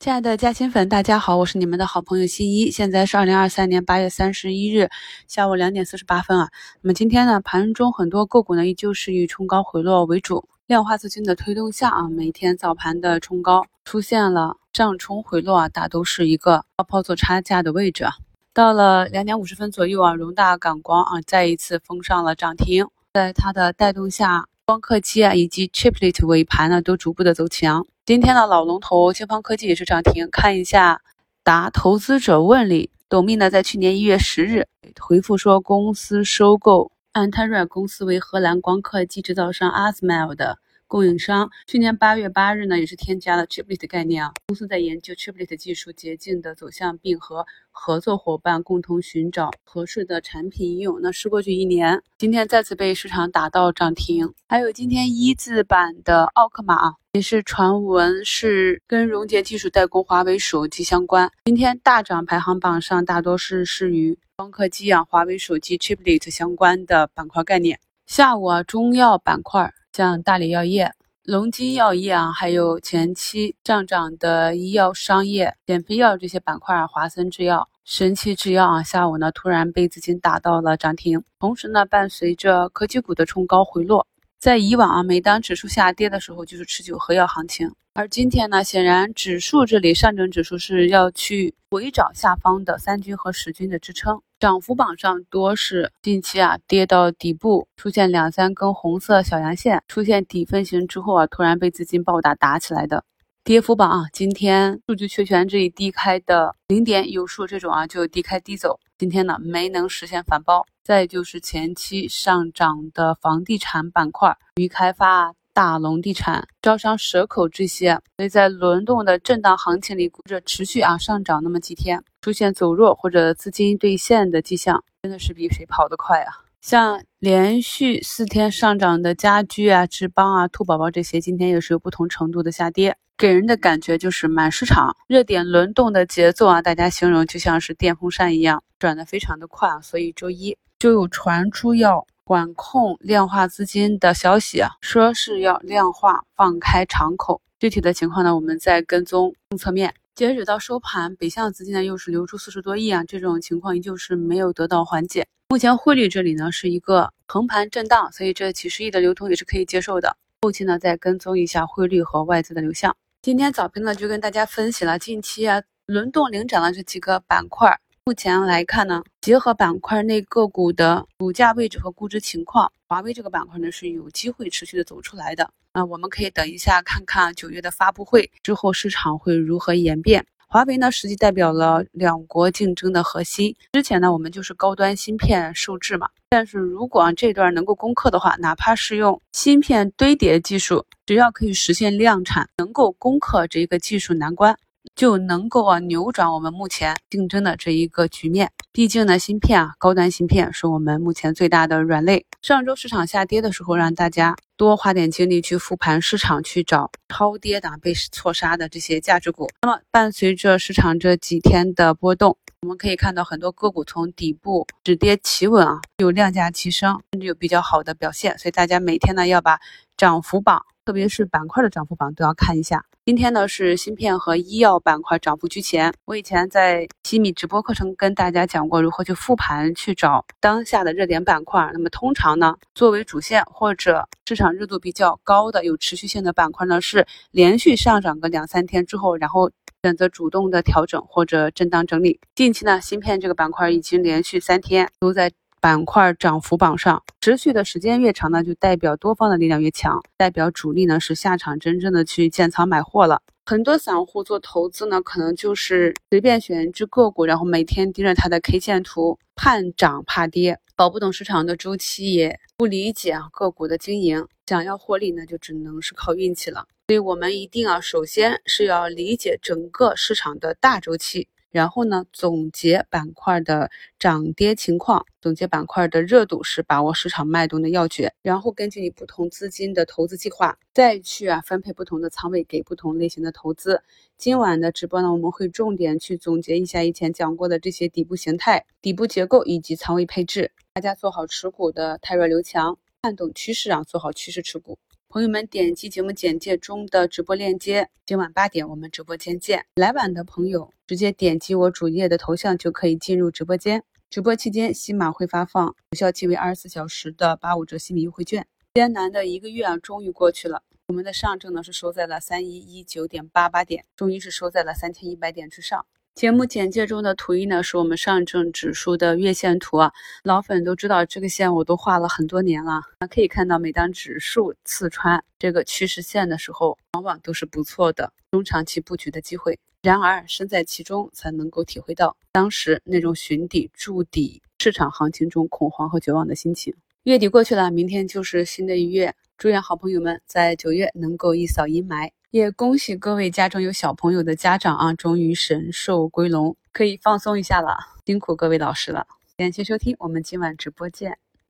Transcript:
亲爱的嘉兴粉，大家好，我是你们的好朋友新一。现在是二零二三年八月三十一日下午两点四十八分啊。那么今天呢，盘中很多个股呢依旧是以冲高回落为主，量化资金的推动下啊，每天早盘的冲高出现了上冲回落啊，大都是一个高抛做差价的位置。到了两点五十分左右啊，荣大港光啊再一次封上了涨停，在它的带动下，光刻机啊以及 Chiplet 尾盘呢都逐步的走强。今天的老龙头京方科技也是涨停。看一下答投资者问里，董秘呢在去年一月十日回复说，公司收购安泰瑞公司为荷兰光刻机制造商 Asml 的。供应商去年八月八日呢，也是添加了 Chiplet 概念啊。公司在研究 Chiplet 技术捷径的走向，并和合作伙伴共同寻找合适的产品应用。那时过去一年，今天再次被市场打到涨停。还有今天一字板的奥克玛啊，也是传闻是跟溶解技术代工华为手机相关。今天大涨排行榜上大多是是与光刻机啊、华为手机 Chiplet 相关的板块概念。下午啊，中药板块。像大理药业、龙金药业啊，还有前期上涨的医药商业、减肥药这些板块，华森制药、神奇制药啊，下午呢突然被资金打到了涨停。同时呢，伴随着科技股的冲高回落。在以往啊，每当指数下跌的时候，就是持久喝药行情。而今天呢，显然指数这里上证指数是要去回找下方的三均和十均的支撑。涨幅榜上多是近期啊跌到底部，出现两三根红色小阳线，出现底分型之后啊，突然被资金暴打打起来的。跌幅榜啊，今天数据确权这一低开的零点有数这种啊，就低开低走。今天呢没能实现反包。再就是前期上涨的房地产板块，渝开发啊、大龙地产、招商蛇口这些，所以在轮动的震荡行情里，或者持续啊上涨那么几天，出现走弱或者资金兑现的迹象，真的是比谁跑得快啊！像连续四天上涨的家居啊、智邦啊、兔宝宝这些，今天也是有不同程度的下跌，给人的感觉就是满市场热点轮动的节奏啊，大家形容就像是电风扇一样转的非常的快啊，所以周一。就有传出要管控量化资金的消息啊，说是要量化放开敞口。具体的情况呢，我们在跟踪政策面。截止到收盘，北向资金呢又是流出四十多亿啊，这种情况依旧是没有得到缓解。目前汇率这里呢是一个横盘震荡，所以这几十亿的流通也是可以接受的。后期呢再跟踪一下汇率和外资的流向。今天早评呢就跟大家分析了近期啊轮动领涨的这几个板块。目前来看呢，结合板块内个股的股价位置和估值情况，华为这个板块呢是有机会持续的走出来的。啊，我们可以等一下看看九月的发布会之后市场会如何演变。华为呢，实际代表了两国竞争的核心。之前呢，我们就是高端芯片受制嘛。但是如果这段能够攻克的话，哪怕是用芯片堆叠技术，只要可以实现量产，能够攻克这一个技术难关。就能够啊扭转我们目前竞争的这一个局面。毕竟呢，芯片啊，高端芯片是我们目前最大的软肋。上周市场下跌的时候，让大家多花点精力去复盘市场，去找超跌的被错杀的这些价值股。那么，伴随着市场这几天的波动，我们可以看到很多个股从底部止跌企稳啊，有量价齐升，甚至有比较好的表现。所以大家每天呢要把涨幅榜，特别是板块的涨幅榜都要看一下。今天呢是芯片和医药板块涨幅居前。我以前在西米直播课程跟大家讲过如何去复盘去找当下的热点板块。那么通常呢，作为主线或者市场热度比较高的有持续性的板块呢，是连续上涨个两三天之后，然后选择主动的调整或者震荡整理。近期呢，芯片这个板块已经连续三天都在。板块涨幅榜上持续的时间越长呢，就代表多方的力量越强，代表主力呢是下场真正的去建仓买货了。很多散户做投资呢，可能就是随便选一只个股，然后每天盯着它的 K 线图，盼涨怕跌，搞不懂市场的周期，也不理解啊个股的经营，想要获利呢，就只能是靠运气了。所以我们一定要，首先是要理解整个市场的大周期。然后呢，总结板块的涨跌情况，总结板块的热度是把握市场脉动的要诀。然后根据你不同资金的投资计划，再去啊分配不同的仓位给不同类型的投资。今晚的直播呢，我们会重点去总结一下以前讲过的这些底部形态、底部结构以及仓位配置。大家做好持股的泰弱留强，看懂趋势啊，做好趋势持股。朋友们点击节目简介中的直播链接，今晚八点我们直播间见。来晚的朋友直接点击我主页的头像就可以进入直播间。直播期间，西马会发放有效期为二十四小时的八五折西米优惠券。艰难的一个月啊，终于过去了。我们的上证呢是收在了三一一九点八八点，终于是收在了三千一百点之上。节目简介中的图一呢，是我们上证指数的月线图啊。老粉都知道这个线我都画了很多年了。可以看到，每当指数刺穿这个趋势线的时候，往往都是不错的中长期布局的机会。然而，身在其中才能够体会到当时那种寻底筑底市场行情中恐慌和绝望的心情。月底过去了，明天就是新的一月。祝愿好朋友们在九月能够一扫阴霾，也恭喜各位家中有小朋友的家长啊，终于神兽归笼，可以放松一下了。辛苦各位老师了，感谢收听，我们今晚直播见。